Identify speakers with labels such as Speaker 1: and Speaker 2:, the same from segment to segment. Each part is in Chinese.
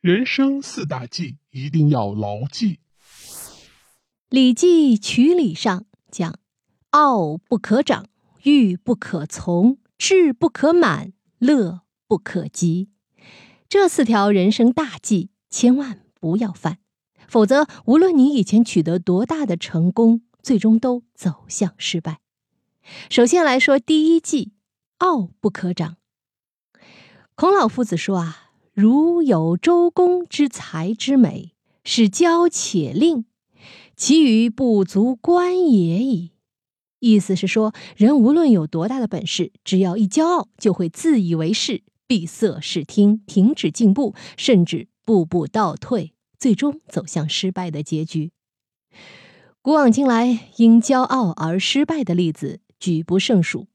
Speaker 1: 人生四大忌一定要牢记。
Speaker 2: 《礼记·曲礼》上讲：“傲不可长，欲不可从，志不可满，乐不可极。”这四条人生大忌，千万不要犯，否则无论你以前取得多大的成功，最终都走向失败。首先来说第一忌：傲不可长。孔老夫子说啊。如有周公之才之美，是骄且吝，其余不足观也矣。意思是说，人无论有多大的本事，只要一骄傲，就会自以为是，闭塞视听，停止进步，甚至步步倒退，最终走向失败的结局。古往今来，因骄傲而失败的例子举不胜数，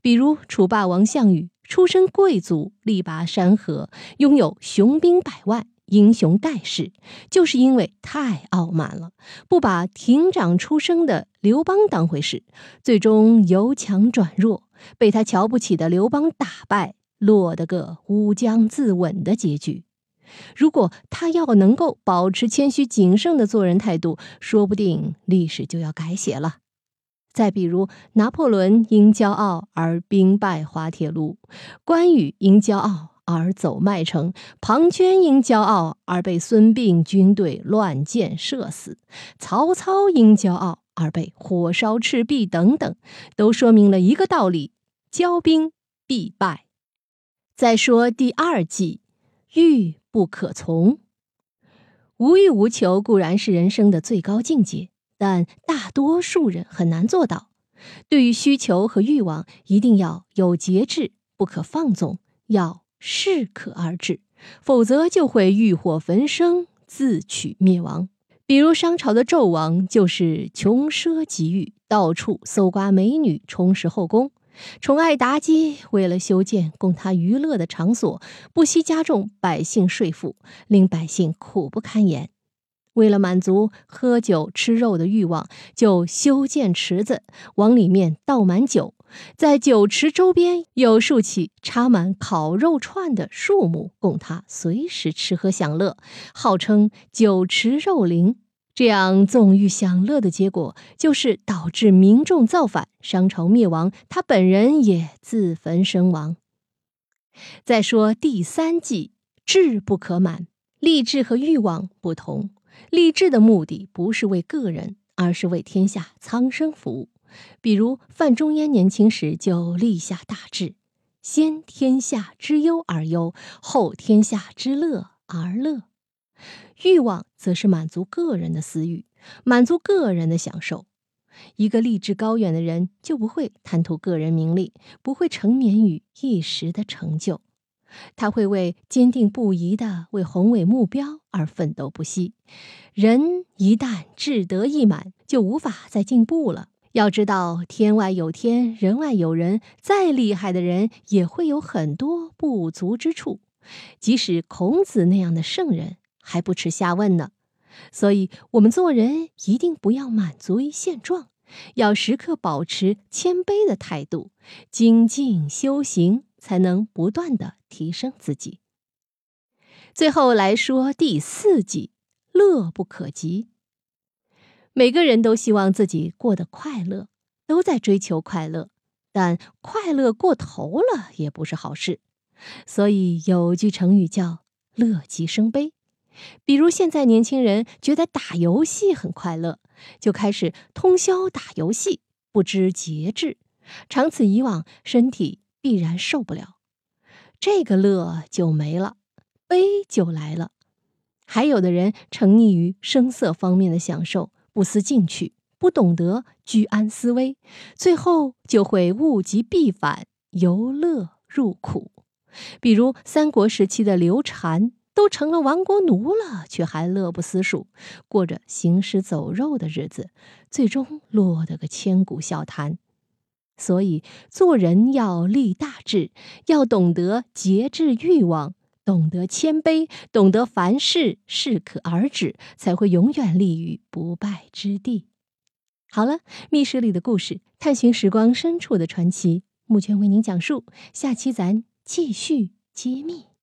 Speaker 2: 比如楚霸王项羽。出身贵族，力拔山河，拥有雄兵百万，英雄盖世，就是因为太傲慢了，不把亭长出生的刘邦当回事，最终由强转弱，被他瞧不起的刘邦打败，落得个乌江自刎的结局。如果他要能够保持谦虚谨慎的做人态度，说不定历史就要改写了。再比如，拿破仑因骄傲而兵败滑铁卢，关羽因骄傲而走麦城，庞涓因骄傲而被孙膑军队乱箭射死，曹操因骄傲而被火烧赤壁，等等，都说明了一个道理：骄兵必败。再说第二计，欲不可从。无欲无求固然是人生的最高境界。但大多数人很难做到。对于需求和欲望，一定要有节制，不可放纵，要适可而止，否则就会欲火焚身，自取灭亡。比如商朝的纣王，就是穷奢极欲，到处搜刮美女，充实后宫，宠爱妲己。为了修建供他娱乐的场所，不惜加重百姓税赋，令百姓苦不堪言。为了满足喝酒吃肉的欲望，就修建池子，往里面倒满酒，在酒池周边又竖起插满烤肉串的树木，供他随时吃喝享乐，号称酒池肉林。这样纵欲享乐的结果，就是导致民众造反，商朝灭亡，他本人也自焚身亡。再说第三计，志不可满，立志和欲望不同。立志的目的不是为个人，而是为天下苍生服务。比如范仲淹年轻时就立下大志：先天下之忧而忧，后天下之乐而乐。欲望则是满足个人的私欲，满足个人的享受。一个立志高远的人，就不会贪图个人名利，不会沉湎于一时的成就。他会为坚定不移的为宏伟目标而奋斗不息。人一旦志得意满，就无法再进步了。要知道，天外有天，人外有人，再厉害的人也会有很多不足之处。即使孔子那样的圣人，还不耻下问呢。所以，我们做人一定不要满足于现状，要时刻保持谦卑的态度，精进修行。才能不断的提升自己。最后来说第四计，乐不可及。每个人都希望自己过得快乐，都在追求快乐，但快乐过头了也不是好事。所以有句成语叫“乐极生悲”。比如现在年轻人觉得打游戏很快乐，就开始通宵打游戏，不知节制，长此以往，身体。必然受不了，这个乐就没了，悲就来了。还有的人沉溺于声色方面的享受，不思进取，不懂得居安思危，最后就会物极必反，由乐入苦。比如三国时期的刘禅，都成了亡国奴了，却还乐不思蜀，过着行尸走肉的日子，最终落得个千古笑谈。所以，做人要立大志，要懂得节制欲望，懂得谦卑，懂得凡事适可而止，才会永远立于不败之地。好了，密室里的故事，探寻时光深处的传奇，目前为您讲述。下期咱继续揭秘。